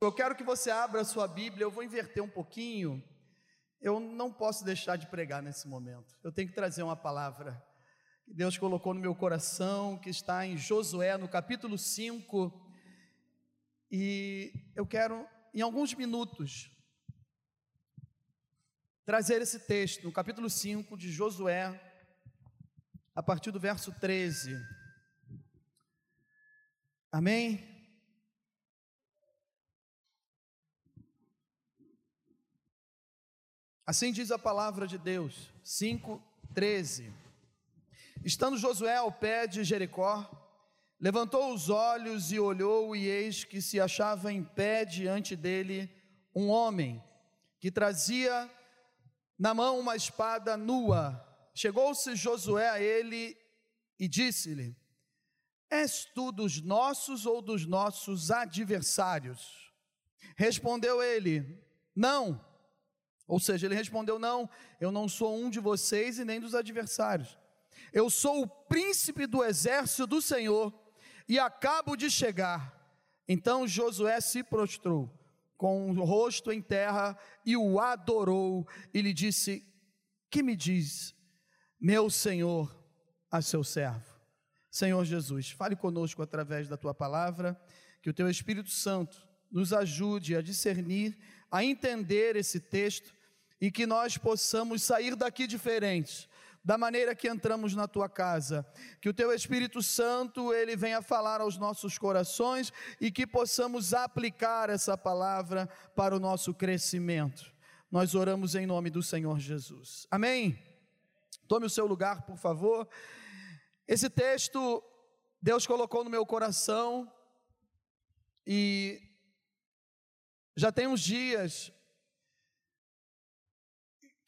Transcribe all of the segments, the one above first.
Eu quero que você abra a sua Bíblia, eu vou inverter um pouquinho. Eu não posso deixar de pregar nesse momento. Eu tenho que trazer uma palavra que Deus colocou no meu coração, que está em Josué, no capítulo 5. E eu quero, em alguns minutos, trazer esse texto, no capítulo 5 de Josué, a partir do verso 13. Amém? Assim diz a palavra de Deus, 5:13. Estando Josué ao pé de Jericó, levantou os olhos e olhou, e eis que se achava em pé diante dele um homem que trazia na mão uma espada nua. Chegou-se Josué a ele e disse-lhe: És tu dos nossos ou dos nossos adversários? Respondeu ele: Não ou seja, ele respondeu: Não, eu não sou um de vocês e nem dos adversários. Eu sou o príncipe do exército do Senhor e acabo de chegar. Então Josué se prostrou com o rosto em terra e o adorou e lhe disse: Que me diz, meu Senhor, a seu servo? Senhor Jesus, fale conosco através da tua palavra, que o teu Espírito Santo nos ajude a discernir, a entender esse texto e que nós possamos sair daqui diferentes, da maneira que entramos na tua casa. Que o teu Espírito Santo, ele venha falar aos nossos corações e que possamos aplicar essa palavra para o nosso crescimento. Nós oramos em nome do Senhor Jesus. Amém. Tome o seu lugar, por favor. Esse texto Deus colocou no meu coração e já tem uns dias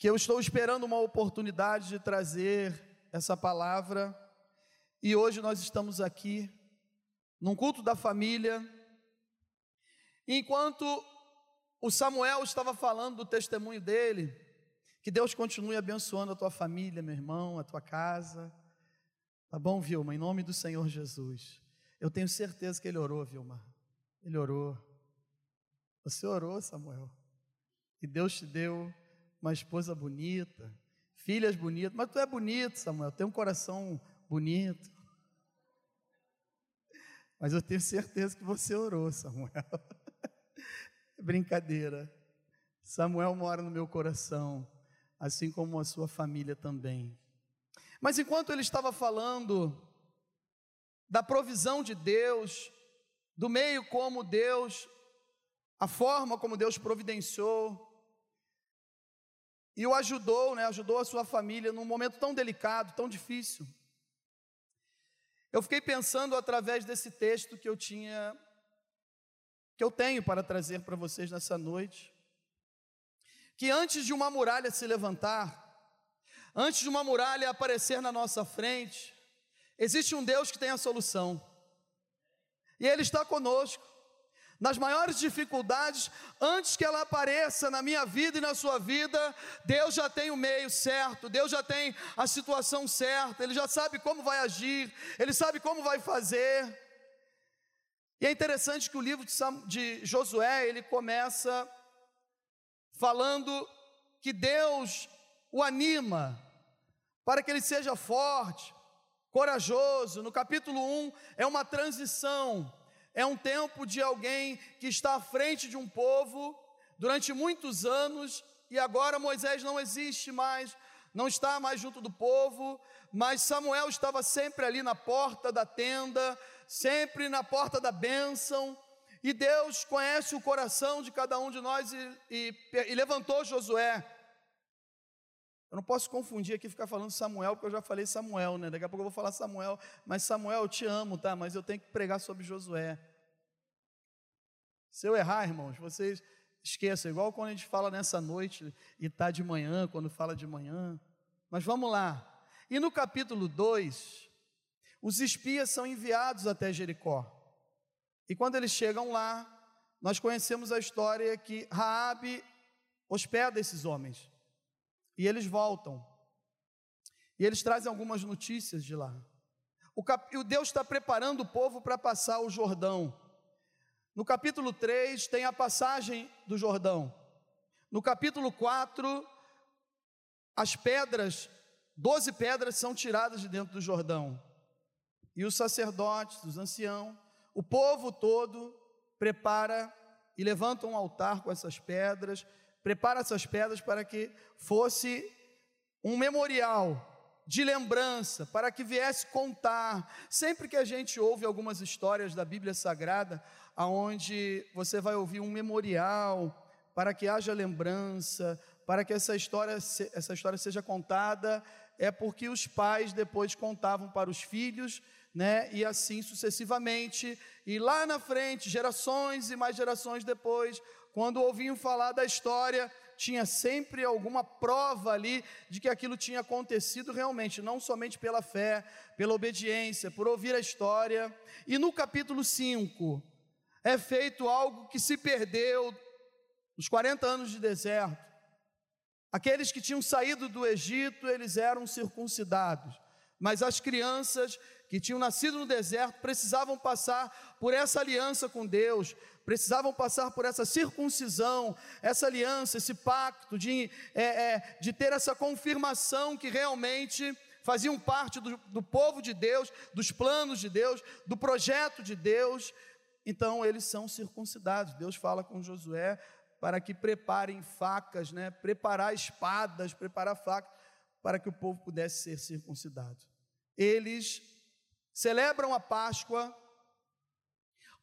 que eu estou esperando uma oportunidade de trazer essa palavra e hoje nós estamos aqui num culto da família. Enquanto o Samuel estava falando do testemunho dele, que Deus continue abençoando a tua família, meu irmão, a tua casa. Tá bom, Vilma? Em nome do Senhor Jesus. Eu tenho certeza que ele orou, Vilma. Ele orou. Você orou, Samuel. E Deus te deu uma esposa bonita, filhas bonitas, mas tu é bonito, Samuel, tem um coração bonito. Mas eu tenho certeza que você orou, Samuel. Brincadeira. Samuel mora no meu coração, assim como a sua família também. Mas enquanto ele estava falando da provisão de Deus, do meio como Deus, a forma como Deus providenciou, e o ajudou, né, ajudou a sua família num momento tão delicado, tão difícil. Eu fiquei pensando através desse texto que eu tinha, que eu tenho para trazer para vocês nessa noite, que antes de uma muralha se levantar, antes de uma muralha aparecer na nossa frente, existe um Deus que tem a solução, e Ele está conosco nas maiores dificuldades, antes que ela apareça na minha vida e na sua vida, Deus já tem o meio certo, Deus já tem a situação certa, Ele já sabe como vai agir, Ele sabe como vai fazer. E é interessante que o livro de, Josué, ele começa falando que Deus o anima para que ele seja forte, corajoso. No capítulo 1 é uma transição é um tempo de alguém que está à frente de um povo durante muitos anos e agora Moisés não existe mais, não está mais junto do povo, mas Samuel estava sempre ali na porta da tenda, sempre na porta da bênção, e Deus conhece o coração de cada um de nós e, e, e levantou Josué. Eu não posso confundir aqui ficar falando Samuel, porque eu já falei Samuel, né? Daqui a pouco eu vou falar Samuel, mas Samuel, eu te amo, tá? Mas eu tenho que pregar sobre Josué. Se eu errar, irmãos, vocês esqueçam, igual quando a gente fala nessa noite e está de manhã, quando fala de manhã. Mas vamos lá. E no capítulo 2, os espias são enviados até Jericó. E quando eles chegam lá, nós conhecemos a história que Raabe hospeda esses homens. E eles voltam. E eles trazem algumas notícias de lá. O, cap... o Deus está preparando o povo para passar o Jordão. No capítulo 3 tem a passagem do Jordão. No capítulo 4, as pedras, doze pedras são tiradas de dentro do Jordão. E os sacerdotes, os anciãos, o povo todo prepara e levanta um altar com essas pedras, prepara essas pedras para que fosse um memorial de lembrança, para que viesse contar. Sempre que a gente ouve algumas histórias da Bíblia Sagrada, aonde você vai ouvir um memorial para que haja lembrança, para que essa história, essa história seja contada, é porque os pais depois contavam para os filhos, né? E assim sucessivamente. E lá na frente, gerações e mais gerações depois, quando ouviam falar da história, tinha sempre alguma prova ali de que aquilo tinha acontecido realmente, não somente pela fé, pela obediência, por ouvir a história. E no capítulo 5, é feito algo que se perdeu nos 40 anos de deserto. Aqueles que tinham saído do Egito, eles eram circuncidados, mas as crianças que tinham nascido no deserto precisavam passar por essa aliança com Deus, precisavam passar por essa circuncisão, essa aliança, esse pacto de, é, é, de ter essa confirmação que realmente faziam parte do, do povo de Deus, dos planos de Deus, do projeto de Deus. Então eles são circuncidados. Deus fala com Josué para que preparem facas, né? preparar espadas, preparar facas, para que o povo pudesse ser circuncidado. Eles celebram a Páscoa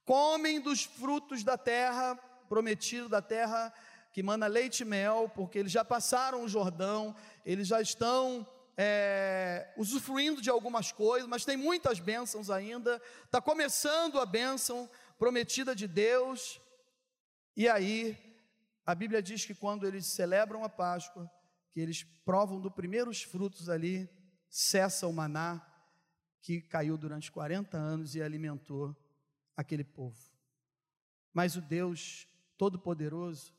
comem dos frutos da terra, prometido da terra que manda leite e mel, porque eles já passaram o Jordão, eles já estão é, usufruindo de algumas coisas, mas tem muitas bênçãos ainda. Está começando a bênção prometida de Deus. E aí, a Bíblia diz que quando eles celebram a Páscoa, que eles provam dos primeiros frutos ali, cessa o maná que caiu durante 40 anos e alimentou aquele povo. Mas o Deus Todo-Poderoso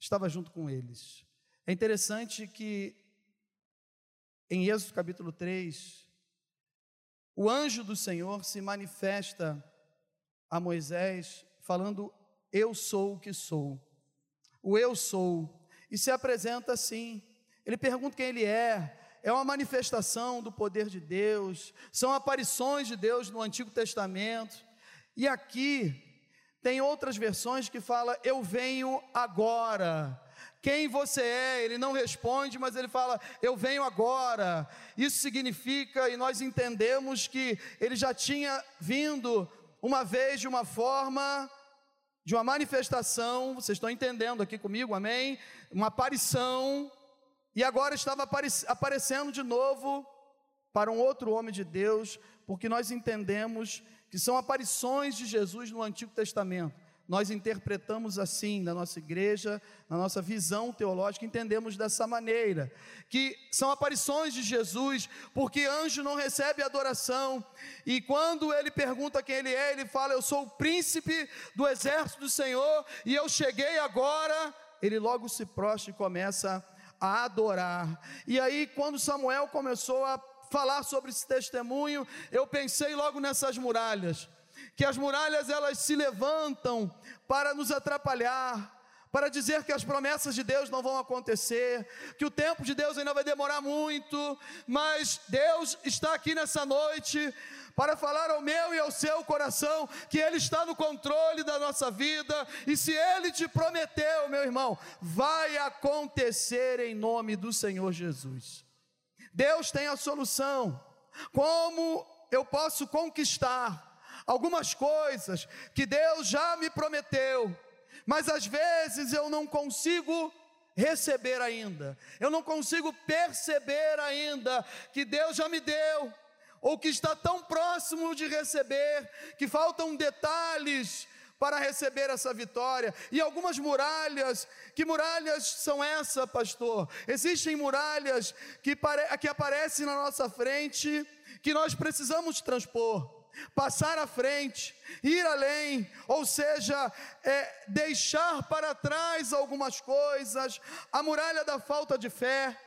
estava junto com eles. É interessante que em Êxodo capítulo 3, o anjo do Senhor se manifesta a Moisés falando: Eu sou o que sou. O eu sou. E se apresenta assim. Ele pergunta quem ele é. É uma manifestação do poder de Deus. São aparições de Deus no Antigo Testamento. E aqui tem outras versões que fala eu venho agora. Quem você é? Ele não responde, mas ele fala eu venho agora. Isso significa e nós entendemos que ele já tinha vindo uma vez de uma forma de uma manifestação, vocês estão entendendo aqui comigo, amém? Uma aparição, e agora estava aparecendo de novo para um outro homem de Deus, porque nós entendemos que são aparições de Jesus no Antigo Testamento. Nós interpretamos assim na nossa igreja, na nossa visão teológica, entendemos dessa maneira, que são aparições de Jesus, porque anjo não recebe adoração, e quando ele pergunta quem ele é, ele fala: Eu sou o príncipe do exército do Senhor, e eu cheguei agora. Ele logo se prostra e começa a adorar. E aí, quando Samuel começou a falar sobre esse testemunho, eu pensei logo nessas muralhas, que as muralhas elas se levantam para nos atrapalhar, para dizer que as promessas de Deus não vão acontecer, que o tempo de Deus ainda vai demorar muito, mas Deus está aqui nessa noite para falar ao meu e ao seu coração que Ele está no controle da nossa vida, e se Ele te prometeu, meu irmão, vai acontecer em nome do Senhor Jesus. Deus tem a solução. Como eu posso conquistar algumas coisas que Deus já me prometeu, mas às vezes eu não consigo receber ainda, eu não consigo perceber ainda que Deus já me deu, ou que está tão próximo de receber, que faltam detalhes para receber essa vitória. E algumas muralhas, que muralhas são essa, pastor? Existem muralhas que, que aparecem na nossa frente, que nós precisamos transpor passar à frente, ir além, ou seja, é, deixar para trás algumas coisas, a muralha da falta de fé,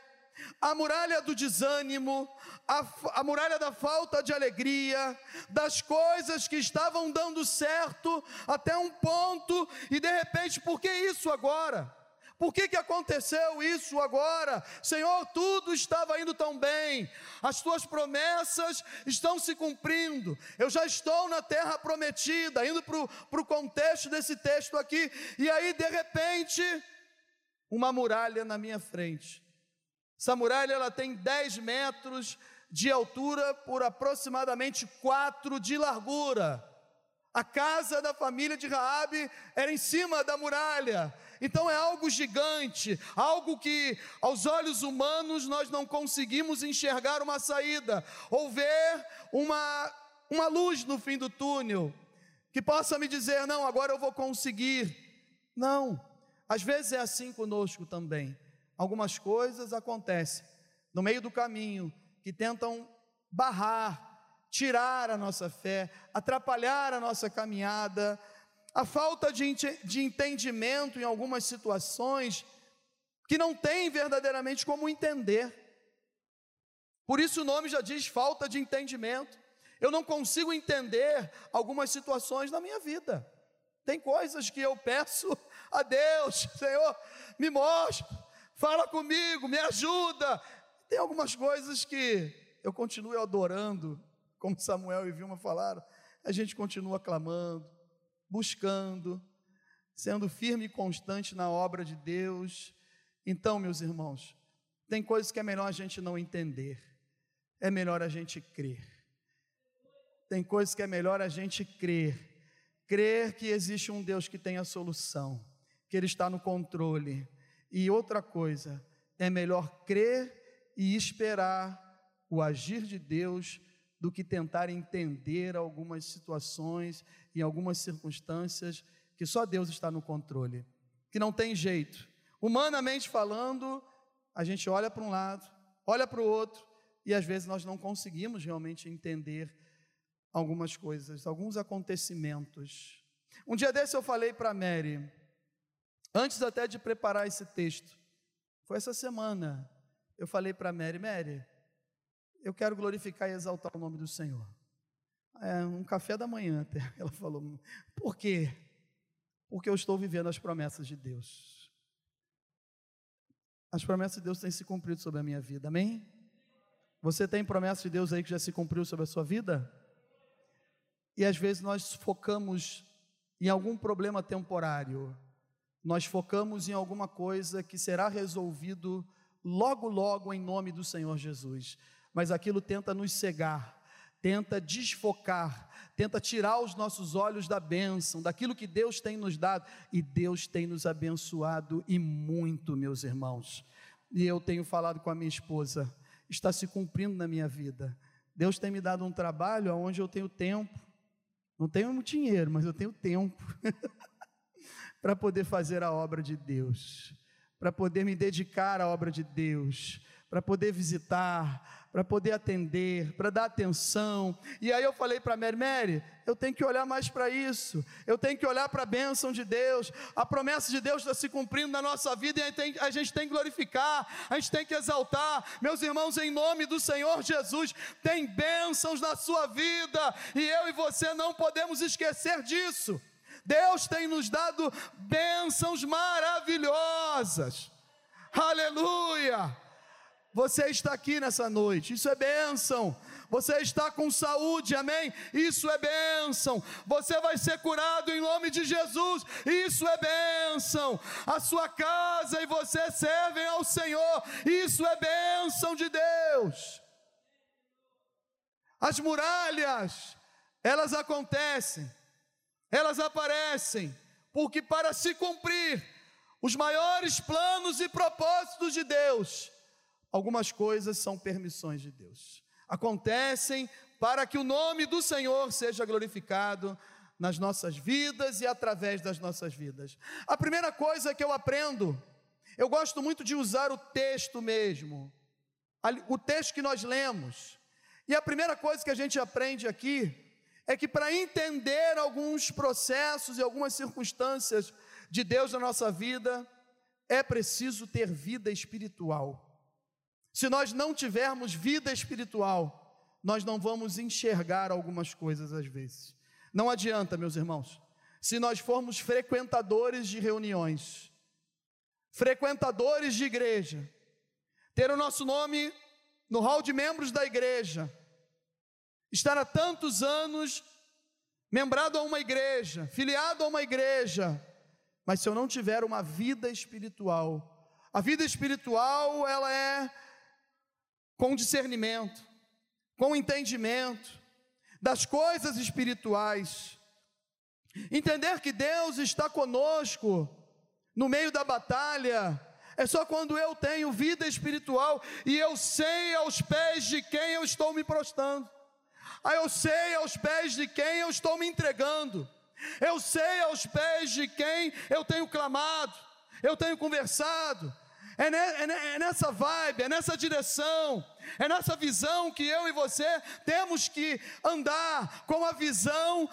a muralha do desânimo, a, a, muralha da falta de alegria, das coisas que estavam dando certo até um ponto, e de repente, por que isso agora? Por que, que aconteceu isso agora? Senhor, tudo estava indo tão bem, as tuas promessas estão se cumprindo, eu já estou na terra prometida, indo para o contexto desse texto aqui, e aí de repente, uma muralha na minha frente. Essa muralha ela tem 10 metros de altura por aproximadamente 4 de largura. A casa da família de Raabe era em cima da muralha. Então é algo gigante, algo que aos olhos humanos nós não conseguimos enxergar uma saída ou ver uma uma luz no fim do túnel que possa me dizer não, agora eu vou conseguir. Não. Às vezes é assim conosco também. Algumas coisas acontecem no meio do caminho que tentam barrar tirar a nossa fé, atrapalhar a nossa caminhada, a falta de, de entendimento em algumas situações que não tem verdadeiramente como entender. Por isso o nome já diz falta de entendimento. Eu não consigo entender algumas situações na minha vida. Tem coisas que eu peço a Deus, Senhor, me mostra, fala comigo, me ajuda. Tem algumas coisas que eu continuo adorando, como Samuel e Vilma falaram, a gente continua clamando, buscando, sendo firme e constante na obra de Deus. Então, meus irmãos, tem coisas que é melhor a gente não entender, é melhor a gente crer. Tem coisas que é melhor a gente crer, crer que existe um Deus que tem a solução, que Ele está no controle. E outra coisa, é melhor crer e esperar o agir de Deus do que tentar entender algumas situações e algumas circunstâncias que só Deus está no controle, que não tem jeito. Humanamente falando, a gente olha para um lado, olha para o outro, e às vezes nós não conseguimos realmente entender algumas coisas, alguns acontecimentos. Um dia desse eu falei para Mary, antes até de preparar esse texto, foi essa semana, eu falei para Mary, Mary, eu quero glorificar e exaltar o nome do Senhor. É um café da manhã até. Ela falou, por quê? Porque eu estou vivendo as promessas de Deus. As promessas de Deus têm se cumprido sobre a minha vida, amém? Você tem promessa de Deus aí que já se cumpriu sobre a sua vida? E às vezes nós focamos em algum problema temporário, nós focamos em alguma coisa que será resolvido logo, logo em nome do Senhor Jesus mas aquilo tenta nos cegar, tenta desfocar, tenta tirar os nossos olhos da bênção, daquilo que Deus tem nos dado, e Deus tem nos abençoado e muito, meus irmãos. E eu tenho falado com a minha esposa, está se cumprindo na minha vida. Deus tem me dado um trabalho onde eu tenho tempo, não tenho dinheiro, mas eu tenho tempo para poder fazer a obra de Deus, para poder me dedicar à obra de Deus, para poder visitar, para poder atender, para dar atenção. E aí eu falei para Mary, Mary, eu tenho que olhar mais para isso, eu tenho que olhar para a bênção de Deus, a promessa de Deus está se cumprindo na nossa vida e a gente tem que glorificar, a gente tem que exaltar. Meus irmãos, em nome do Senhor Jesus, tem bênçãos na sua vida e eu e você não podemos esquecer disso. Deus tem nos dado bênçãos maravilhosas. Aleluia! Você está aqui nessa noite, isso é bênção. Você está com saúde, amém? Isso é bênção. Você vai ser curado em nome de Jesus, isso é bênção. A sua casa e você servem ao Senhor, isso é bênção de Deus. As muralhas, elas acontecem, elas aparecem, porque para se cumprir os maiores planos e propósitos de Deus, Algumas coisas são permissões de Deus. Acontecem para que o nome do Senhor seja glorificado nas nossas vidas e através das nossas vidas. A primeira coisa que eu aprendo, eu gosto muito de usar o texto mesmo, o texto que nós lemos. E a primeira coisa que a gente aprende aqui é que para entender alguns processos e algumas circunstâncias de Deus na nossa vida, é preciso ter vida espiritual. Se nós não tivermos vida espiritual, nós não vamos enxergar algumas coisas às vezes. Não adianta, meus irmãos, se nós formos frequentadores de reuniões, frequentadores de igreja, ter o nosso nome no hall de membros da igreja, estar há tantos anos membrado a uma igreja, filiado a uma igreja, mas se eu não tiver uma vida espiritual, a vida espiritual ela é com discernimento, com entendimento das coisas espirituais. Entender que Deus está conosco no meio da batalha, é só quando eu tenho vida espiritual e eu sei aos pés de quem eu estou me prostrando. Aí eu sei aos pés de quem eu estou me entregando. Eu sei aos pés de quem eu tenho clamado, eu tenho conversado. É, é, é, nessa vibe, é nessa direção, é nessa visão que eu e você temos que andar com a visão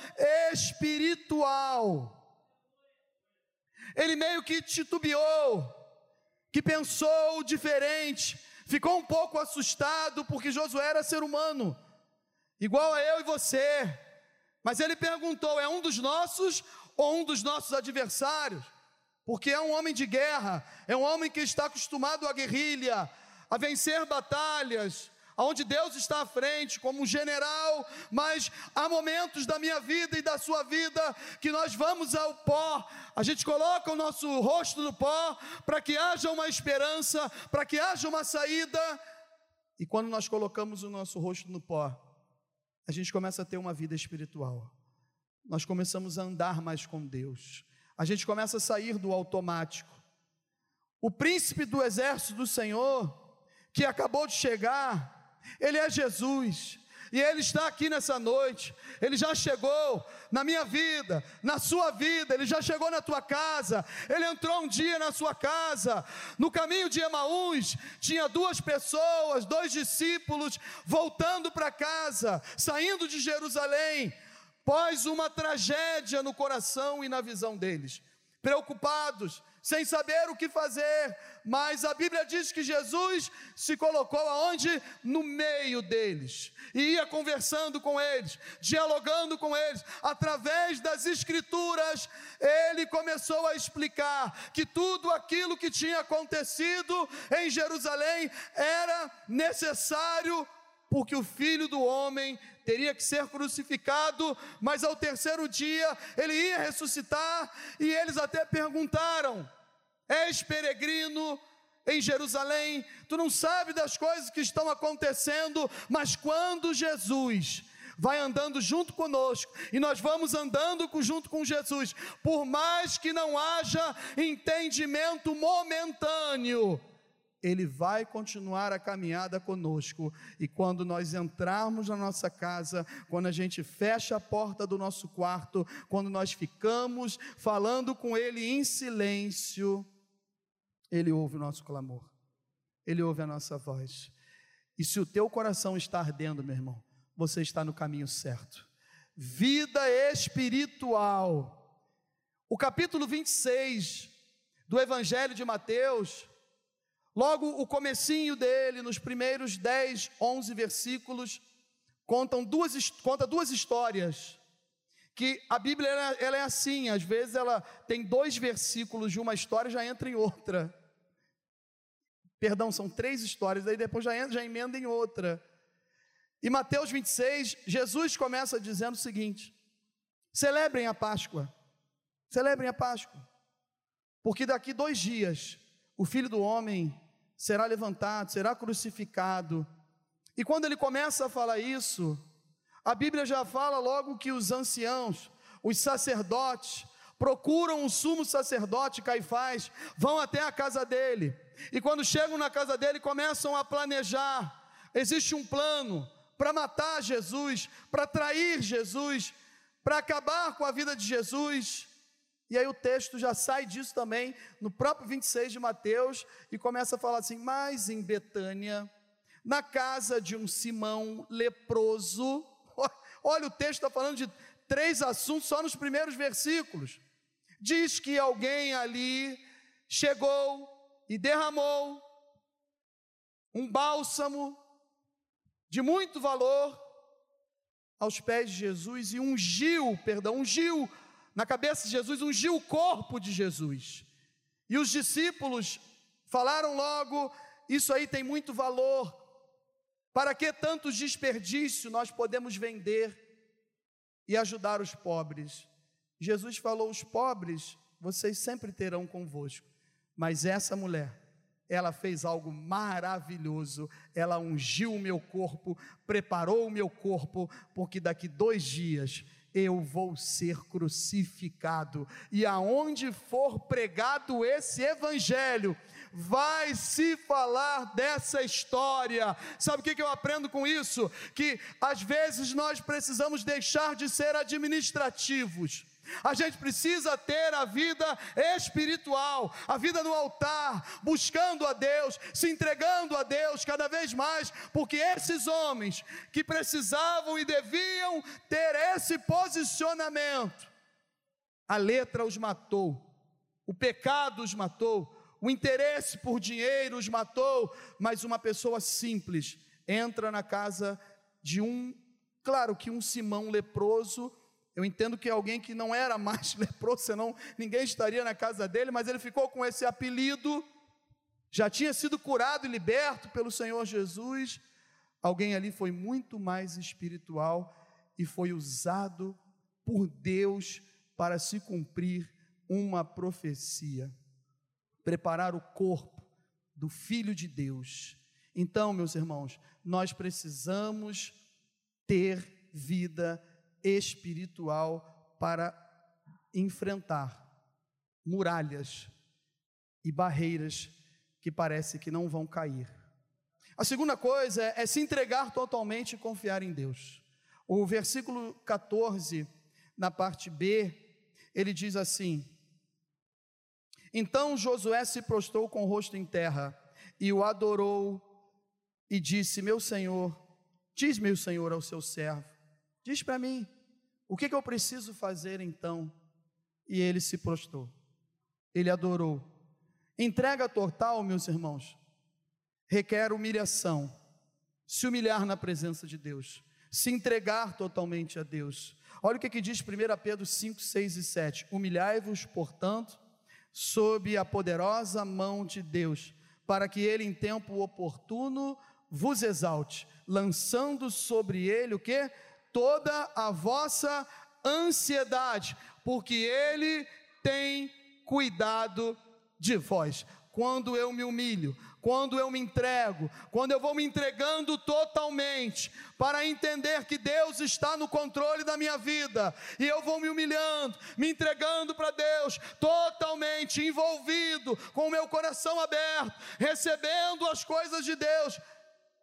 espiritual. Ele meio que titubeou, que pensou diferente, ficou um pouco assustado, porque Josué era ser humano, igual a eu e você. Mas ele perguntou: é um dos nossos ou um dos nossos adversários? Porque é um homem de guerra, é um homem que está acostumado à guerrilha, a vencer batalhas, onde Deus está à frente como um general, mas há momentos da minha vida e da sua vida que nós vamos ao pó, a gente coloca o nosso rosto no pó para que haja uma esperança, para que haja uma saída, e quando nós colocamos o nosso rosto no pó, a gente começa a ter uma vida espiritual, nós começamos a andar mais com Deus, a gente começa a sair do automático. O príncipe do exército do Senhor, que acabou de chegar, ele é Jesus. E Ele está aqui nessa noite, Ele já chegou na minha vida, na sua vida, Ele já chegou na tua casa, Ele entrou um dia na sua casa, no caminho de Emaús, tinha duas pessoas, dois discípulos, voltando para casa, saindo de Jerusalém, pós uma tragédia no coração e na visão deles, preocupados, sem saber o que fazer, mas a Bíblia diz que Jesus se colocou aonde? No meio deles, e ia conversando com eles, dialogando com eles, através das Escrituras, ele começou a explicar que tudo aquilo que tinha acontecido em Jerusalém era necessário porque o filho do homem teria que ser crucificado, mas ao terceiro dia ele ia ressuscitar, e eles até perguntaram: És peregrino em Jerusalém, tu não sabe das coisas que estão acontecendo, mas quando Jesus vai andando junto conosco e nós vamos andando junto com Jesus, por mais que não haja entendimento momentâneo, ele vai continuar a caminhada conosco. E quando nós entrarmos na nossa casa, quando a gente fecha a porta do nosso quarto, quando nós ficamos falando com Ele em silêncio, Ele ouve o nosso clamor, Ele ouve a nossa voz. E se o teu coração está ardendo, meu irmão, você está no caminho certo. Vida espiritual. O capítulo 26 do Evangelho de Mateus Logo, o comecinho dele, nos primeiros 10, 11 versículos, contam duas, conta duas histórias, que a Bíblia ela, ela é assim, às vezes ela tem dois versículos de uma história já entra em outra. Perdão, são três histórias, aí depois já, entra, já emenda em outra. E Mateus 26, Jesus começa dizendo o seguinte: celebrem a Páscoa, celebrem a Páscoa, porque daqui dois dias o filho do homem será levantado, será crucificado. E quando ele começa a falar isso, a Bíblia já fala logo que os anciãos, os sacerdotes, procuram o sumo sacerdote Caifás, vão até a casa dele, e quando chegam na casa dele, começam a planejar. Existe um plano para matar Jesus, para trair Jesus, para acabar com a vida de Jesus. E aí o texto já sai disso também, no próprio 26 de Mateus, e começa a falar assim: Mas em Betânia, na casa de um Simão leproso, olha o texto está falando de três assuntos só nos primeiros versículos. Diz que alguém ali chegou e derramou um bálsamo de muito valor aos pés de Jesus e ungiu, perdão, ungiu na cabeça de Jesus, ungiu o corpo de Jesus. E os discípulos falaram logo: Isso aí tem muito valor. Para que tantos desperdício nós podemos vender e ajudar os pobres? Jesus falou: Os pobres vocês sempre terão convosco, mas essa mulher, ela fez algo maravilhoso, ela ungiu o meu corpo, preparou o meu corpo, porque daqui dois dias eu vou ser crucificado, e aonde for pregado esse evangelho, vai se falar dessa história. Sabe o que eu aprendo com isso? Que às vezes nós precisamos deixar de ser administrativos a gente precisa ter a vida espiritual, a vida no altar, buscando a Deus, se entregando a Deus cada vez mais, porque esses homens que precisavam e deviam ter esse posicionamento, a letra os matou, o pecado os matou, o interesse por dinheiro os matou, mas uma pessoa simples entra na casa de um, claro que um Simão leproso. Eu entendo que alguém que não era mais leproso, senão ninguém estaria na casa dele, mas ele ficou com esse apelido, já tinha sido curado e liberto pelo Senhor Jesus. Alguém ali foi muito mais espiritual e foi usado por Deus para se cumprir uma profecia, preparar o corpo do Filho de Deus. Então, meus irmãos, nós precisamos ter vida espiritual para enfrentar muralhas e barreiras que parece que não vão cair. A segunda coisa é, se entregar totalmente e confiar em Deus. O versículo 14, na parte B, ele diz assim: Então Josué se prostrou com o rosto em terra e o adorou e disse: Meu senhor, diz-me o senhor ao seu servo, diz para mim, o que, que eu preciso fazer então? E ele se prostrou, ele adorou. Entrega total, meus irmãos, requer humilhação, se humilhar na presença de Deus, se entregar totalmente a Deus. Olha o que, que diz 1 Pedro 5, 6 e 7: Humilhai-vos, portanto, sob a poderosa mão de Deus, para que ele em tempo oportuno vos exalte, lançando sobre ele o que? toda a vossa ansiedade, porque Ele tem cuidado de vós. Quando eu me humilho, quando eu me entrego, quando eu vou me entregando totalmente, para entender que Deus está no controle da minha vida, e eu vou me humilhando, me entregando para Deus, totalmente envolvido, com o meu coração aberto, recebendo as coisas de Deus,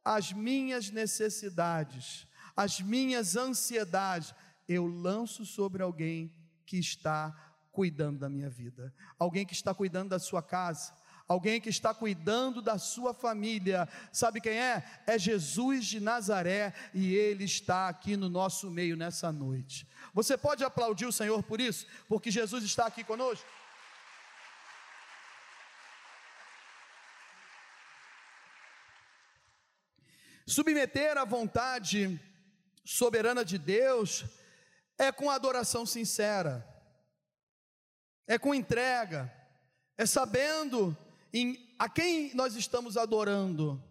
as minhas necessidades as minhas ansiedades, eu lanço sobre alguém que está cuidando da minha vida, alguém que está cuidando da sua casa, alguém que está cuidando da sua família. Sabe quem é? É Jesus de Nazaré e ele está aqui no nosso meio nessa noite. Você pode aplaudir o Senhor por isso? Porque Jesus está aqui conosco? Submeter à vontade soberana de Deus é com adoração sincera, é com entrega, é sabendo em, a quem nós estamos adorando.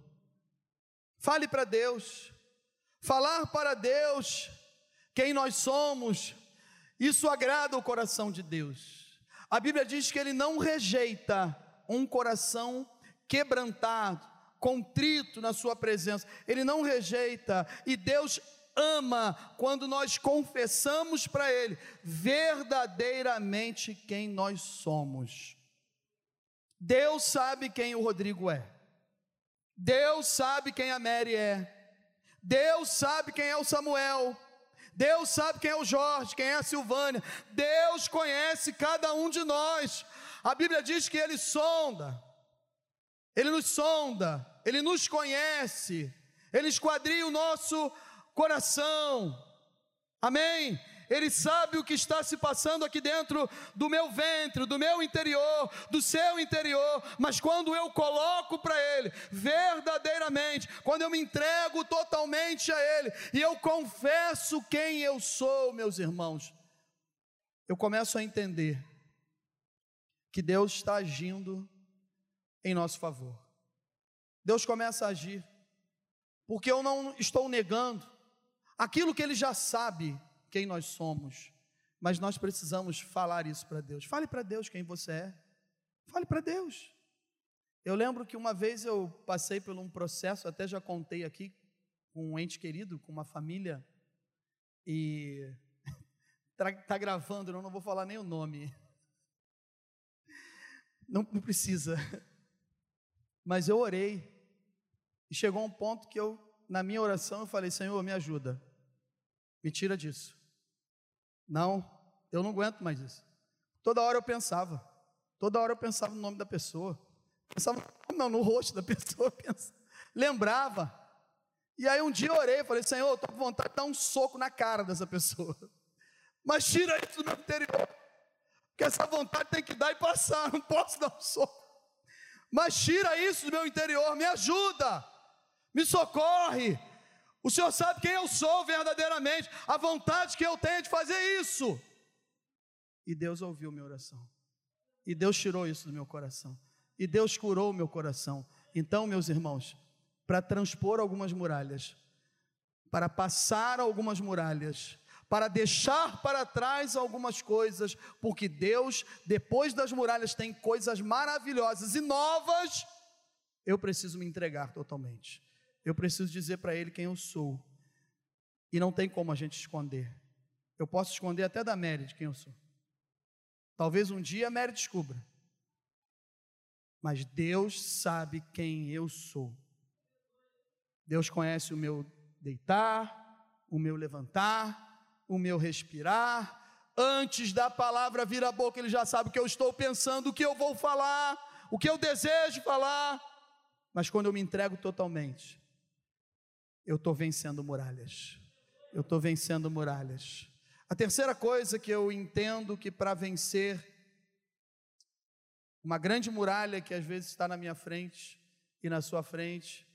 Fale para Deus, falar para Deus quem nós somos, isso agrada o coração de Deus. A Bíblia diz que Ele não rejeita um coração quebrantado, contrito na Sua presença, Ele não rejeita, e Deus ama quando nós confessamos para Ele verdadeiramente quem nós somos. Deus sabe quem o Rodrigo é, Deus sabe quem a Mary é, Deus sabe quem é o Samuel, Deus sabe quem é o Jorge, quem é a Silvânia, Deus conhece cada um de nós. A Bíblia diz que Ele sonda, Ele nos sonda, Ele nos conhece, Ele esquadria o nosso coração. Amém? Ele sabe o que está se passando aqui dentro do meu ventre, do meu interior, do seu interior, mas quando eu coloco para Ele, verdadeiramente, quando eu me entrego totalmente a Ele, e eu confesso quem eu sou, meus irmãos, eu começo a entender que Deus está agindo em nosso favor. Deus começa a agir, porque eu não estou negando aquilo que Ele já sabe quem nós somos, mas nós precisamos falar isso para Deus. Fale para Deus quem você é, fale para Deus. Eu lembro que uma vez eu passei por um processo, até já contei aqui, com um ente querido, com uma família, e tá gravando, eu não vou falar nem o nome. Não, não precisa. Mas eu orei. E chegou um ponto que eu, na minha oração, eu falei: Senhor, me ajuda. Me tira disso. Não, eu não aguento mais isso. Toda hora eu pensava. Toda hora eu pensava no nome da pessoa. Pensava não, no rosto da pessoa. Pensava, lembrava. E aí um dia eu orei, falei, Senhor, estou com vontade de dar um soco na cara dessa pessoa. Mas tira isso do meu interior. Porque essa vontade tem que dar e passar, não posso dar um soco. Mas tira isso do meu interior, me ajuda, me socorre. O Senhor sabe quem eu sou verdadeiramente, a vontade que eu tenho de fazer isso. E Deus ouviu minha oração. E Deus tirou isso do meu coração. E Deus curou o meu coração. Então, meus irmãos, para transpor algumas muralhas, para passar algumas muralhas, para deixar para trás algumas coisas, porque Deus, depois das muralhas, tem coisas maravilhosas e novas. Eu preciso me entregar totalmente. Eu preciso dizer para Ele quem eu sou. E não tem como a gente esconder. Eu posso esconder até da Mary de quem eu sou. Talvez um dia a Mary descubra. Mas Deus sabe quem eu sou. Deus conhece o meu deitar, o meu levantar, o meu respirar. Antes da palavra vir à boca, ele já sabe o que eu estou pensando, o que eu vou falar, o que eu desejo falar. Mas quando eu me entrego totalmente, eu estou vencendo muralhas. Eu estou vencendo muralhas. A terceira coisa que eu entendo que para vencer uma grande muralha que às vezes está na minha frente e na sua frente,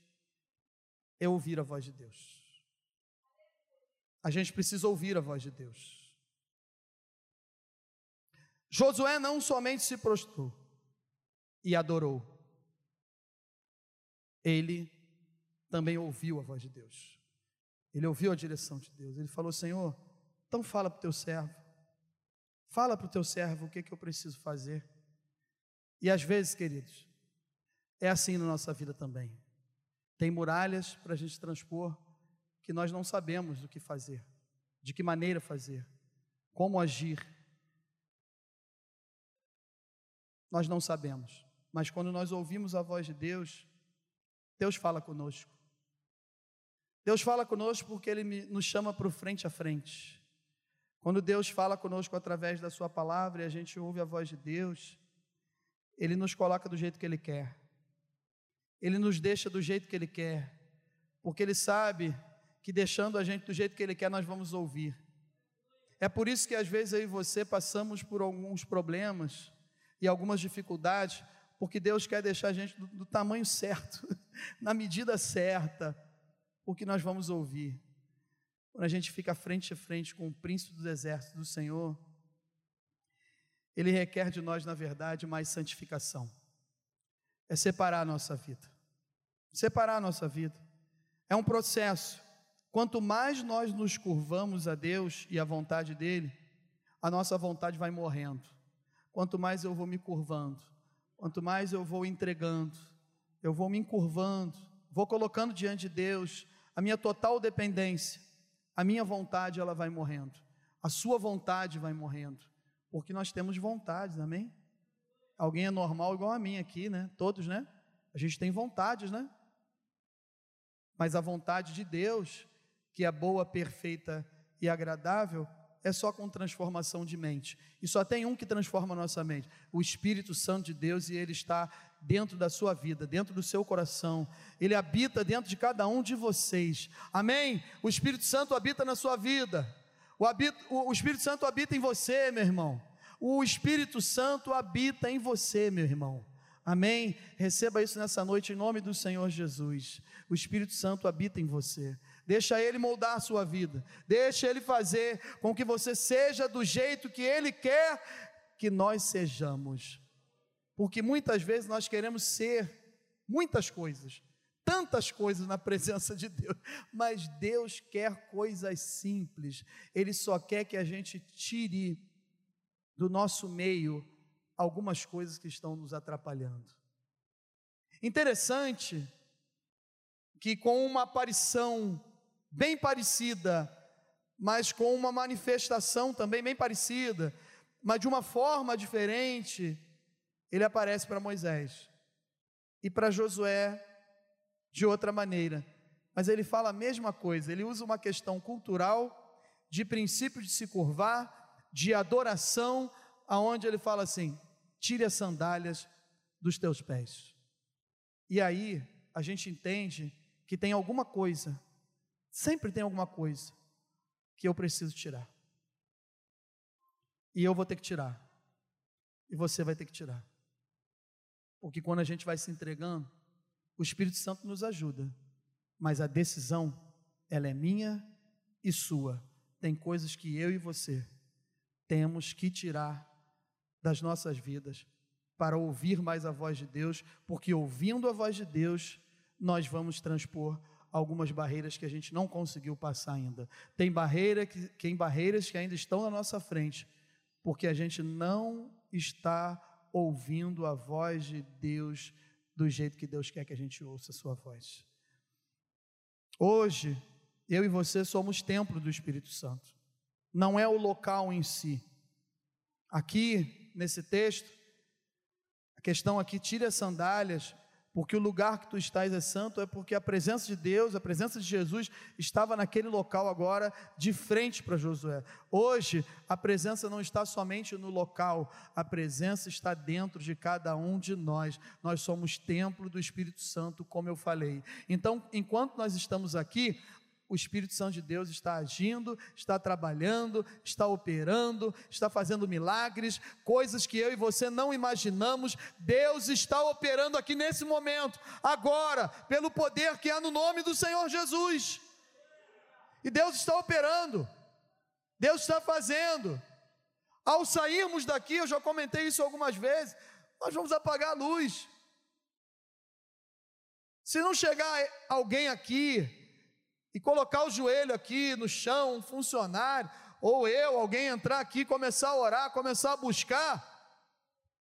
é ouvir a voz de Deus. A gente precisa ouvir a voz de Deus. Josué não somente se prostrou e adorou, ele também ouviu a voz de Deus. Ele ouviu a direção de Deus. Ele falou: Senhor, então fala para o teu servo. Fala para o teu servo o que, que eu preciso fazer. E às vezes, queridos, é assim na nossa vida também. Tem muralhas para a gente transpor, que nós não sabemos o que fazer, de que maneira fazer, como agir. Nós não sabemos, mas quando nós ouvimos a voz de Deus, Deus fala conosco. Deus fala conosco porque Ele nos chama para o frente a frente. Quando Deus fala conosco através da Sua palavra e a gente ouve a voz de Deus, Ele nos coloca do jeito que Ele quer, Ele nos deixa do jeito que Ele quer, porque Ele sabe que deixando a gente do jeito que Ele quer, nós vamos ouvir. É por isso que às vezes eu e você passamos por alguns problemas e algumas dificuldades, porque Deus quer deixar a gente do, do tamanho certo, na medida certa, porque nós vamos ouvir. Quando a gente fica frente a frente com o príncipe dos exércitos do Senhor, ele requer de nós, na verdade, mais santificação. É separar a nossa vida. Separar a nossa vida. É um processo. Quanto mais nós nos curvamos a Deus e à vontade dEle, a nossa vontade vai morrendo. Quanto mais eu vou me curvando, quanto mais eu vou entregando, eu vou me encurvando, vou colocando diante de Deus a minha total dependência, a minha vontade ela vai morrendo, a sua vontade vai morrendo, porque nós temos vontades, amém? Alguém é normal igual a mim aqui, né? Todos, né? A gente tem vontades, né? Mas a vontade de Deus que é boa, perfeita e agradável, é só com transformação de mente. E só tem um que transforma a nossa mente: o Espírito Santo de Deus, e ele está dentro da sua vida, dentro do seu coração. Ele habita dentro de cada um de vocês. Amém? O Espírito Santo habita na sua vida. O, o Espírito Santo habita em você, meu irmão. O Espírito Santo habita em você, meu irmão. Amém? Receba isso nessa noite em nome do Senhor Jesus. O Espírito Santo habita em você. Deixa ele moldar a sua vida. Deixa ele fazer com que você seja do jeito que ele quer que nós sejamos. Porque muitas vezes nós queremos ser muitas coisas, tantas coisas na presença de Deus, mas Deus quer coisas simples. Ele só quer que a gente tire do nosso meio algumas coisas que estão nos atrapalhando. Interessante que com uma aparição bem parecida, mas com uma manifestação também bem parecida, mas de uma forma diferente, ele aparece para Moisés e para Josué de outra maneira. Mas ele fala a mesma coisa, ele usa uma questão cultural, de princípio de se curvar, de adoração, aonde ele fala assim: tire as sandálias dos teus pés. E aí a gente entende que tem alguma coisa Sempre tem alguma coisa que eu preciso tirar. E eu vou ter que tirar. E você vai ter que tirar. Porque quando a gente vai se entregando, o Espírito Santo nos ajuda. Mas a decisão, ela é minha e sua. Tem coisas que eu e você temos que tirar das nossas vidas para ouvir mais a voz de Deus, porque ouvindo a voz de Deus, nós vamos transpor algumas barreiras que a gente não conseguiu passar ainda. Tem barreira que, tem barreiras que ainda estão na nossa frente, porque a gente não está ouvindo a voz de Deus do jeito que Deus quer que a gente ouça a sua voz. Hoje, eu e você somos templo do Espírito Santo. Não é o local em si. Aqui, nesse texto, a questão aqui, tire as sandálias, porque o lugar que tu estás é santo, é porque a presença de Deus, a presença de Jesus estava naquele local agora, de frente para Josué. Hoje, a presença não está somente no local, a presença está dentro de cada um de nós. Nós somos templo do Espírito Santo, como eu falei. Então, enquanto nós estamos aqui, o Espírito Santo de Deus está agindo, está trabalhando, está operando, está fazendo milagres, coisas que eu e você não imaginamos. Deus está operando aqui nesse momento, agora, pelo poder que há no nome do Senhor Jesus. E Deus está operando, Deus está fazendo. Ao sairmos daqui, eu já comentei isso algumas vezes, nós vamos apagar a luz. Se não chegar alguém aqui e colocar o joelho aqui no chão, um funcionário, ou eu, alguém entrar aqui, começar a orar, começar a buscar,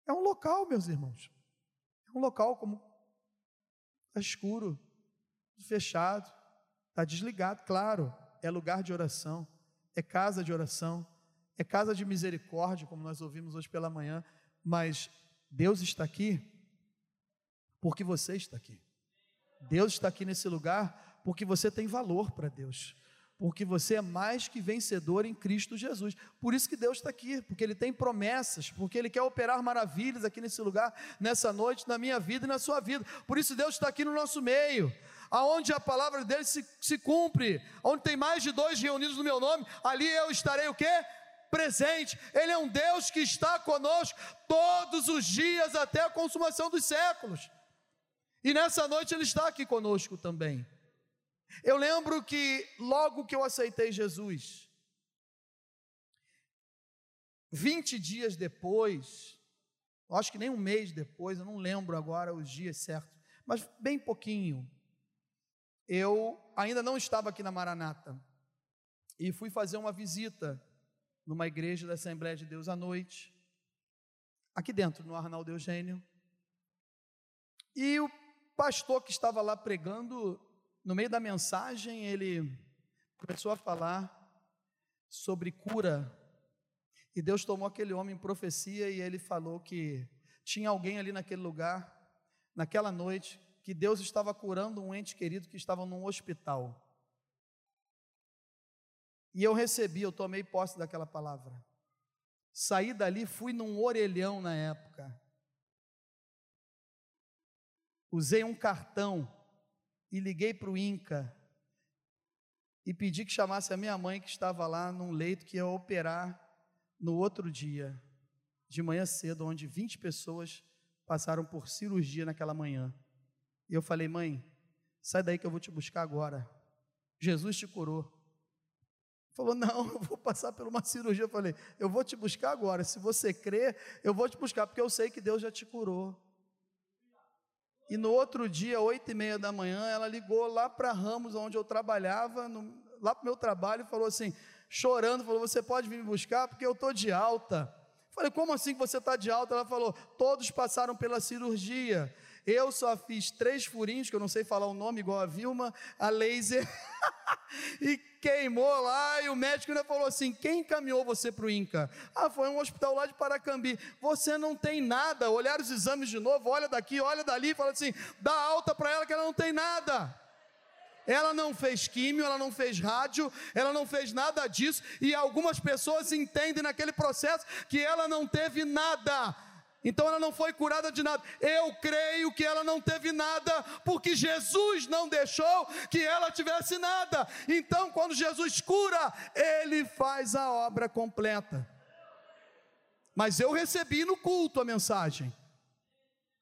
é um local, meus irmãos. É um local como está escuro, fechado, está desligado, claro, é lugar de oração, é casa de oração, é casa de misericórdia, como nós ouvimos hoje pela manhã, mas Deus está aqui porque você está aqui. Deus está aqui nesse lugar porque você tem valor para Deus, porque você é mais que vencedor em Cristo Jesus. Por isso que Deus está aqui, porque Ele tem promessas, porque Ele quer operar maravilhas aqui nesse lugar, nessa noite, na minha vida e na sua vida. Por isso Deus está aqui no nosso meio. Aonde a palavra dele se, se cumpre, onde tem mais de dois reunidos no meu nome, ali eu estarei o quê? presente. Ele é um Deus que está conosco todos os dias até a consumação dos séculos. E nessa noite Ele está aqui conosco também. Eu lembro que logo que eu aceitei Jesus, 20 dias depois, acho que nem um mês depois, eu não lembro agora os dias certos, mas bem pouquinho, eu ainda não estava aqui na Maranata e fui fazer uma visita numa igreja da Assembleia de Deus à noite, aqui dentro, no Arnaldo Eugênio. E o pastor que estava lá pregando no meio da mensagem, ele começou a falar sobre cura. E Deus tomou aquele homem em profecia e ele falou que tinha alguém ali naquele lugar, naquela noite, que Deus estava curando um ente querido que estava num hospital. E eu recebi, eu tomei posse daquela palavra. Saí dali, fui num orelhão na época. Usei um cartão e liguei para o INCA e pedi que chamasse a minha mãe, que estava lá num leito que ia operar no outro dia, de manhã cedo, onde 20 pessoas passaram por cirurgia naquela manhã. E eu falei, mãe, sai daí que eu vou te buscar agora. Jesus te curou. Falou, não, eu vou passar por uma cirurgia. Eu falei, eu vou te buscar agora. Se você crer, eu vou te buscar, porque eu sei que Deus já te curou. E no outro dia, oito e meia da manhã, ela ligou lá para Ramos, onde eu trabalhava, no, lá para o meu trabalho, e falou assim, chorando, falou, você pode vir me buscar, porque eu estou de alta. Falei, como assim que você está de alta? Ela falou, todos passaram pela cirurgia. Eu só fiz três furinhos, que eu não sei falar o nome, igual a Vilma, a laser, e queimou lá, e o médico ainda falou assim: quem encaminhou você para o INCA? Ah, foi um hospital lá de Paracambi. Você não tem nada. Olhar os exames de novo, olha daqui, olha dali, e fala assim: dá alta para ela que ela não tem nada. Ela não fez químio, ela não fez rádio, ela não fez nada disso, e algumas pessoas entendem naquele processo que ela não teve nada então ela não foi curada de nada. Eu creio que ela não teve nada, porque Jesus não deixou que ela tivesse nada. Então, quando Jesus cura, ele faz a obra completa. Mas eu recebi no culto a mensagem.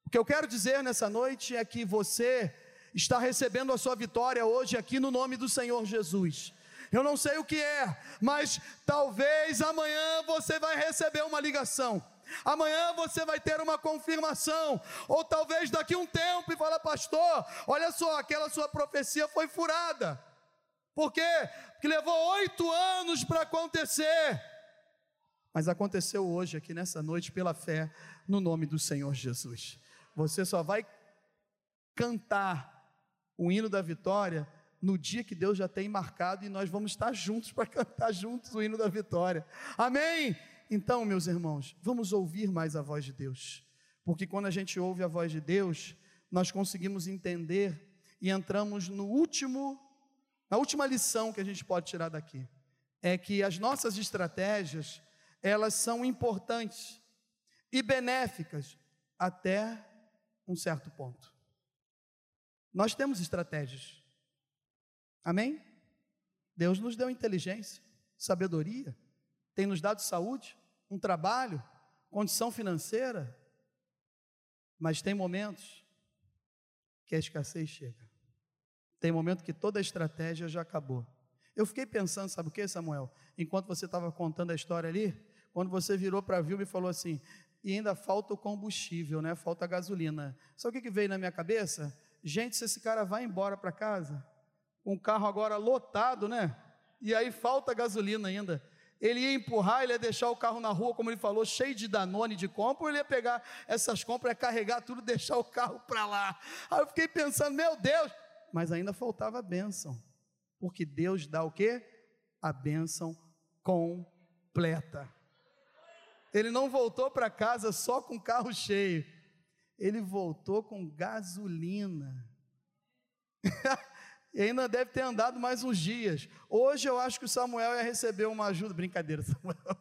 O que eu quero dizer nessa noite é que você está recebendo a sua vitória hoje aqui no nome do Senhor Jesus. Eu não sei o que é, mas talvez amanhã você vai receber uma ligação Amanhã você vai ter uma confirmação, ou talvez daqui um tempo e fala, pastor, olha só, aquela sua profecia foi furada. Por quê? Porque levou oito anos para acontecer. Mas aconteceu hoje, aqui nessa noite, pela fé, no nome do Senhor Jesus. Você só vai cantar o hino da vitória no dia que Deus já tem marcado e nós vamos estar juntos para cantar juntos o hino da vitória. Amém? Então, meus irmãos, vamos ouvir mais a voz de Deus, porque quando a gente ouve a voz de Deus, nós conseguimos entender e entramos no último, na última lição que a gente pode tirar daqui, é que as nossas estratégias, elas são importantes e benéficas até um certo ponto. Nós temos estratégias. Amém? Deus nos deu inteligência, sabedoria, tem nos dado saúde, um trabalho, condição financeira, mas tem momentos que a escassez chega. Tem momento que toda a estratégia já acabou. Eu fiquei pensando, sabe o que, Samuel? Enquanto você estava contando a história ali, quando você virou para a Vilma e falou assim, e ainda falta o combustível, né? Falta a gasolina. Sabe o que veio na minha cabeça? Gente, se esse cara vai embora para casa, com o carro agora lotado, né? E aí falta gasolina ainda ele ia empurrar, ele ia deixar o carro na rua, como ele falou, cheio de Danone de compra, ou ele ia pegar essas compras, ia carregar tudo, deixar o carro para lá. Aí eu fiquei pensando, meu Deus, mas ainda faltava a bênção, porque Deus dá o que? A bênção completa. Ele não voltou para casa só com o carro cheio, ele voltou com gasolina. e ainda deve ter andado mais uns dias. Hoje eu acho que o Samuel ia receber uma ajuda. Brincadeira, Samuel.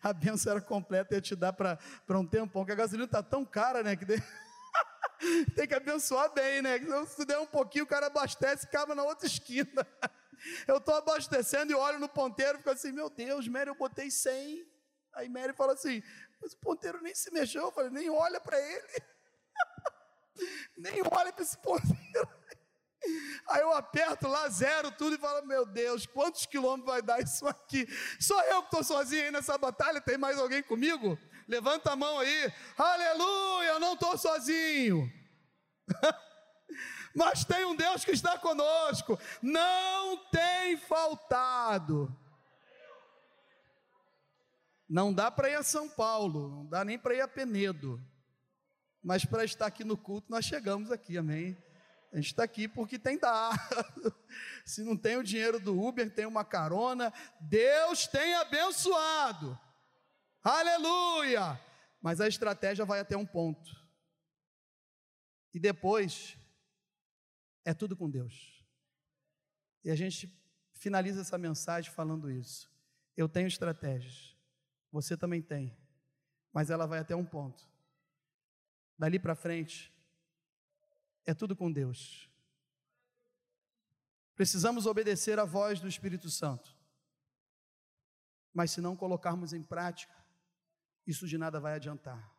A benção era completa, ia te dar para um tempão, que a gasolina está tão cara, né? Que tem que abençoar bem, né? Se der um pouquinho, o cara abastece e acaba na outra esquina. Eu estou abastecendo e olho no ponteiro e fico assim, meu Deus, Mary, eu botei 100. Aí Mary fala assim, mas o ponteiro nem se mexeu. Eu falei, nem olha para ele. nem olha para esse ponteiro. Aí eu aperto lá, zero tudo e falo: Meu Deus, quantos quilômetros vai dar isso aqui? Só eu que estou sozinho aí nessa batalha? Tem mais alguém comigo? Levanta a mão aí, aleluia, eu não estou sozinho. Mas tem um Deus que está conosco, não tem faltado. Não dá para ir a São Paulo, não dá nem para ir a Penedo, mas para estar aqui no culto, nós chegamos aqui, amém? A gente está aqui porque tem dado. Se não tem o dinheiro do Uber, tem uma carona. Deus tem abençoado. Aleluia! Mas a estratégia vai até um ponto. E depois é tudo com Deus. E a gente finaliza essa mensagem falando isso. Eu tenho estratégias. Você também tem. Mas ela vai até um ponto. Dali para frente, é tudo com Deus. Precisamos obedecer à voz do Espírito Santo. Mas se não colocarmos em prática, isso de nada vai adiantar.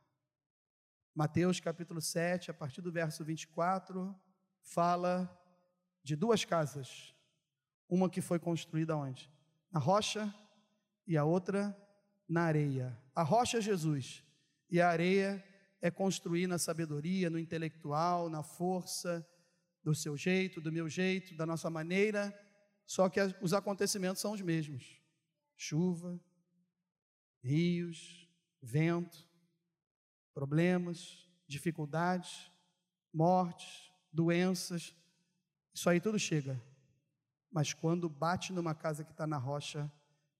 Mateus capítulo 7, a partir do verso 24, fala de duas casas. Uma que foi construída onde? Na rocha e a outra na areia. A rocha é Jesus e a areia é construir na sabedoria, no intelectual, na força, do seu jeito, do meu jeito, da nossa maneira, só que os acontecimentos são os mesmos: chuva, rios, vento, problemas, dificuldades, mortes, doenças, isso aí tudo chega. Mas quando bate numa casa que está na rocha,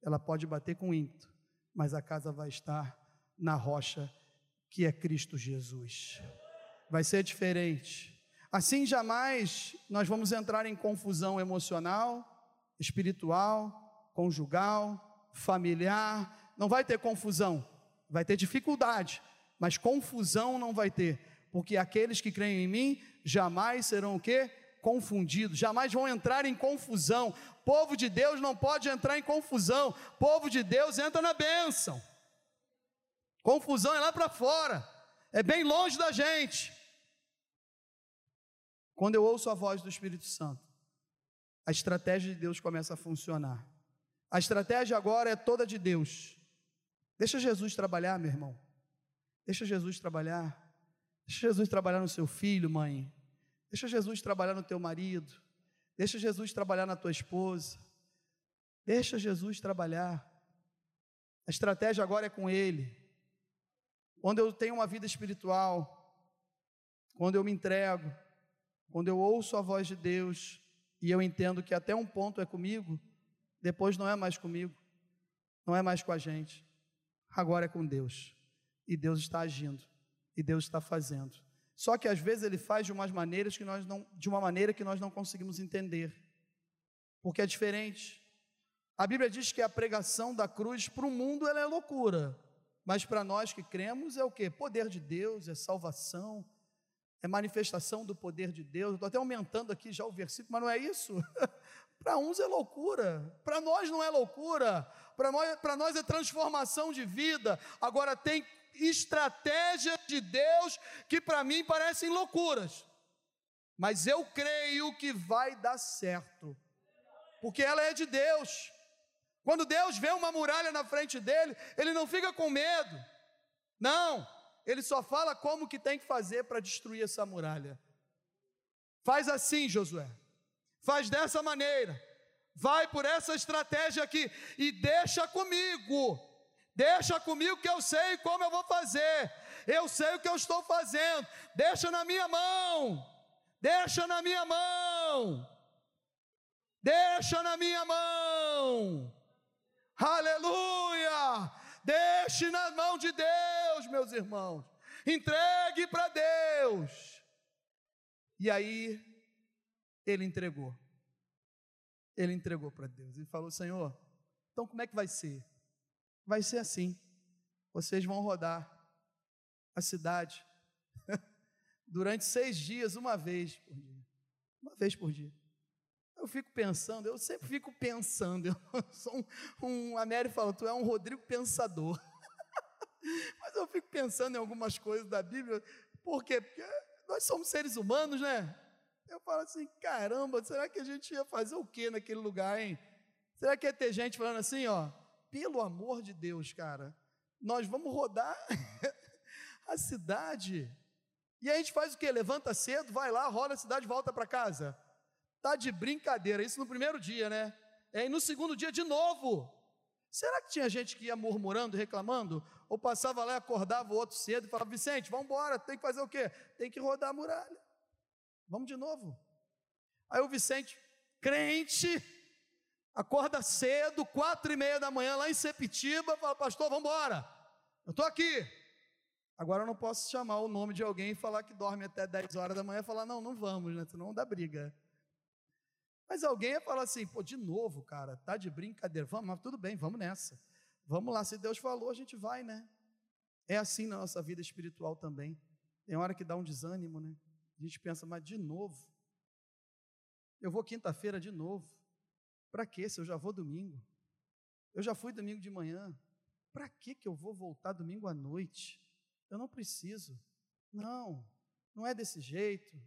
ela pode bater com ímpeto, mas a casa vai estar na rocha que é Cristo Jesus. Vai ser diferente. Assim jamais nós vamos entrar em confusão emocional, espiritual, conjugal, familiar. Não vai ter confusão, vai ter dificuldade, mas confusão não vai ter, porque aqueles que creem em mim jamais serão o quê? Confundidos, jamais vão entrar em confusão. Povo de Deus não pode entrar em confusão. Povo de Deus entra na bênção. Confusão é lá para fora, é bem longe da gente. Quando eu ouço a voz do Espírito Santo, a estratégia de Deus começa a funcionar. A estratégia agora é toda de Deus. Deixa Jesus trabalhar, meu irmão. Deixa Jesus trabalhar. Deixa Jesus trabalhar no seu filho, mãe. Deixa Jesus trabalhar no teu marido. Deixa Jesus trabalhar na tua esposa. Deixa Jesus trabalhar. A estratégia agora é com Ele. Quando eu tenho uma vida espiritual, quando eu me entrego, quando eu ouço a voz de Deus e eu entendo que até um ponto é comigo, depois não é mais comigo, não é mais com a gente, agora é com Deus e Deus está agindo, e Deus está fazendo. Só que às vezes ele faz de umas maneiras que nós não, de uma maneira que nós não conseguimos entender. Porque é diferente. A Bíblia diz que a pregação da cruz para o mundo ela é loucura, mas para nós que cremos é o que? Poder de Deus, é salvação, é manifestação do poder de Deus. Estou até aumentando aqui já o versículo, mas não é isso. para uns é loucura, para nós não é loucura, para nós, nós é transformação de vida. Agora tem estratégias de Deus que para mim parecem loucuras, mas eu creio que vai dar certo, porque ela é de Deus. Quando Deus vê uma muralha na frente dele, ele não fica com medo, não, ele só fala como que tem que fazer para destruir essa muralha. Faz assim, Josué, faz dessa maneira, vai por essa estratégia aqui e deixa comigo Deixa comigo que eu sei como eu vou fazer. Eu sei o que eu estou fazendo. Deixa na minha mão. Deixa na minha mão. Deixa na minha mão. Aleluia! Deixe na mão de Deus, meus irmãos. Entregue para Deus. E aí, ele entregou. Ele entregou para Deus e falou: Senhor, então como é que vai ser? vai ser assim. Vocês vão rodar a cidade durante seis dias, uma vez por dia. Uma vez por dia. Eu fico pensando, eu sempre fico pensando. Eu sou um, um a Mary fala, tu é um Rodrigo pensador. Mas eu fico pensando em algumas coisas da Bíblia. Por quê? Porque nós somos seres humanos, né? Eu falo assim, caramba, será que a gente ia fazer o que naquele lugar, hein? Será que ia ter gente falando assim, ó, pelo amor de Deus, cara, nós vamos rodar a cidade. E a gente faz o quê? Levanta cedo, vai lá, roda a cidade, volta para casa. Tá de brincadeira, isso no primeiro dia, né? E no segundo dia de novo. Será que tinha gente que ia murmurando, reclamando? Ou passava lá e acordava o outro cedo e falava: Vicente, vamos embora, tem que fazer o quê? Tem que rodar a muralha. Vamos de novo. Aí o Vicente, crente, acorda cedo, quatro e meia da manhã, lá em Sepitiba, fala, pastor, vamos embora, eu estou aqui. Agora eu não posso chamar o nome de alguém e falar que dorme até 10 horas da manhã e falar, não, não vamos, né? Senão dá briga. Mas alguém ia falar assim, pô, de novo, cara, tá de brincadeira, vamos, mas tudo bem, vamos nessa. Vamos lá, se Deus falou, a gente vai, né? É assim na nossa vida espiritual também. Tem hora que dá um desânimo, né? A gente pensa, mas de novo. Eu vou quinta-feira de novo. Para quê se eu já vou domingo? Eu já fui domingo de manhã. Para que que eu vou voltar domingo à noite? Eu não preciso. Não, não é desse jeito.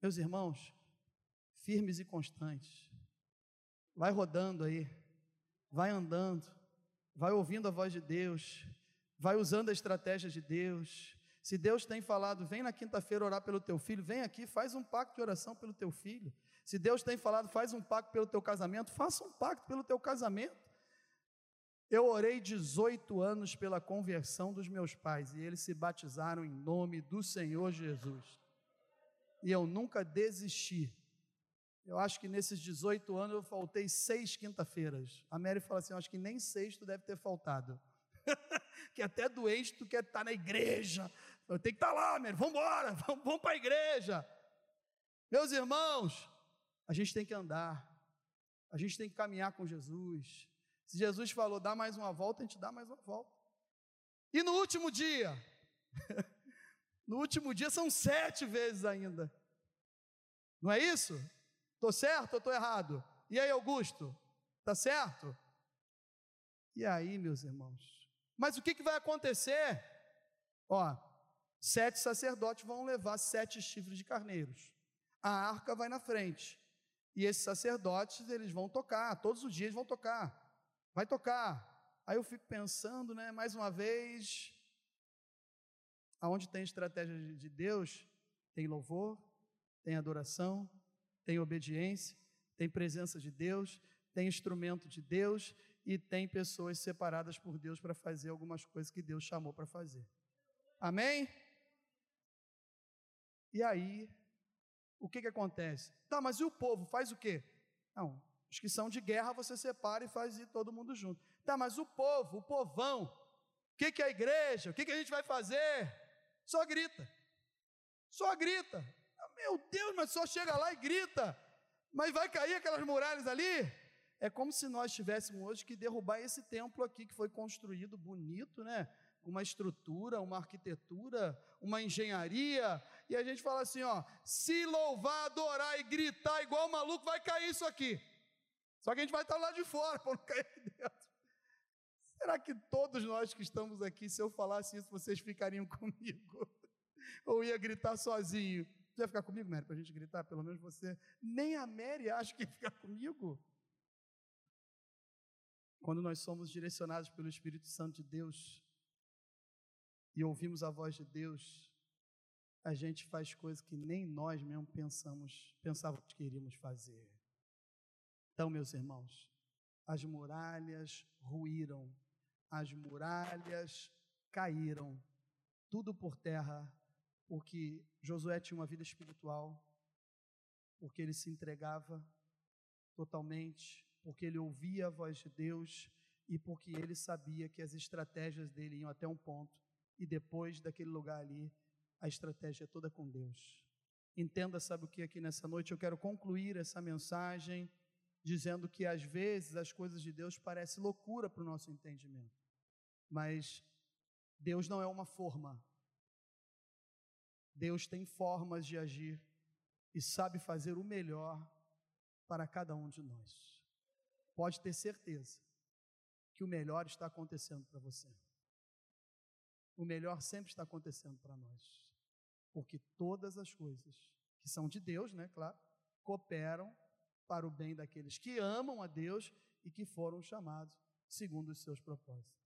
Meus irmãos, firmes e constantes. Vai rodando aí, vai andando, vai ouvindo a voz de Deus, vai usando a estratégia de Deus. Se Deus tem falado, vem na quinta-feira orar pelo teu filho, vem aqui, faz um pacto de oração pelo teu filho. Se Deus tem falado, faz um pacto pelo teu casamento, faça um pacto pelo teu casamento. Eu orei 18 anos pela conversão dos meus pais e eles se batizaram em nome do Senhor Jesus. E eu nunca desisti. Eu acho que nesses 18 anos eu faltei seis quinta-feiras. A Mary fala assim: acho que nem seis tu deve ter faltado. que até doente tu quer estar na igreja. Eu tenho que estar lá, Mary, vamos embora, vamos, vamos para a igreja. Meus irmãos, a gente tem que andar, a gente tem que caminhar com Jesus. Se Jesus falou, dá mais uma volta, a gente dá mais uma volta. E no último dia, no último dia são sete vezes ainda. Não é isso? Estou certo ou estou errado? E aí, Augusto? Está certo? E aí, meus irmãos? Mas o que, que vai acontecer? Ó, sete sacerdotes vão levar sete chifres de carneiros. A arca vai na frente. E esses sacerdotes, eles vão tocar, todos os dias vão tocar. Vai tocar. Aí eu fico pensando, né, mais uma vez, aonde tem estratégia de Deus, tem louvor, tem adoração, tem obediência, tem presença de Deus, tem instrumento de Deus e tem pessoas separadas por Deus para fazer algumas coisas que Deus chamou para fazer. Amém? E aí, o que, que acontece? Tá, mas e o povo faz o quê? Não, os que são de guerra você separa e faz ir todo mundo junto. Tá, mas o povo, o povão, o que, que é a igreja? O que, que a gente vai fazer? Só grita. Só grita. Meu Deus, mas só chega lá e grita. Mas vai cair aquelas muralhas ali? É como se nós tivéssemos hoje que derrubar esse templo aqui que foi construído bonito, né? Uma estrutura, uma arquitetura, uma engenharia, e a gente fala assim, ó, se louvar, adorar e gritar igual maluco, vai cair isso aqui. Só que a gente vai estar lá de fora para não cair dentro. Será que todos nós que estamos aqui, se eu falasse isso, vocês ficariam comigo? Ou ia gritar sozinho? Vai ficar comigo, Mary, para a gente gritar? Pelo menos você. Nem a Mary acha que ia ficar comigo. Quando nós somos direcionados pelo Espírito Santo de Deus e ouvimos a voz de Deus, a gente faz coisas que nem nós mesmo pensamos, pensávamos que iríamos fazer. Então, meus irmãos, as muralhas ruíram, as muralhas caíram, tudo por terra porque Josué tinha uma vida espiritual, porque ele se entregava totalmente, porque ele ouvia a voz de Deus e porque ele sabia que as estratégias dele iam até um ponto e depois daquele lugar ali, a estratégia é toda com Deus. Entenda, sabe o que aqui nessa noite eu quero concluir essa mensagem dizendo que às vezes as coisas de Deus parecem loucura para o nosso entendimento, mas Deus não é uma forma, Deus tem formas de agir e sabe fazer o melhor para cada um de nós. Pode ter certeza que o melhor está acontecendo para você. O melhor sempre está acontecendo para nós. Porque todas as coisas que são de Deus, né, claro, cooperam para o bem daqueles que amam a Deus e que foram chamados segundo os seus propósitos.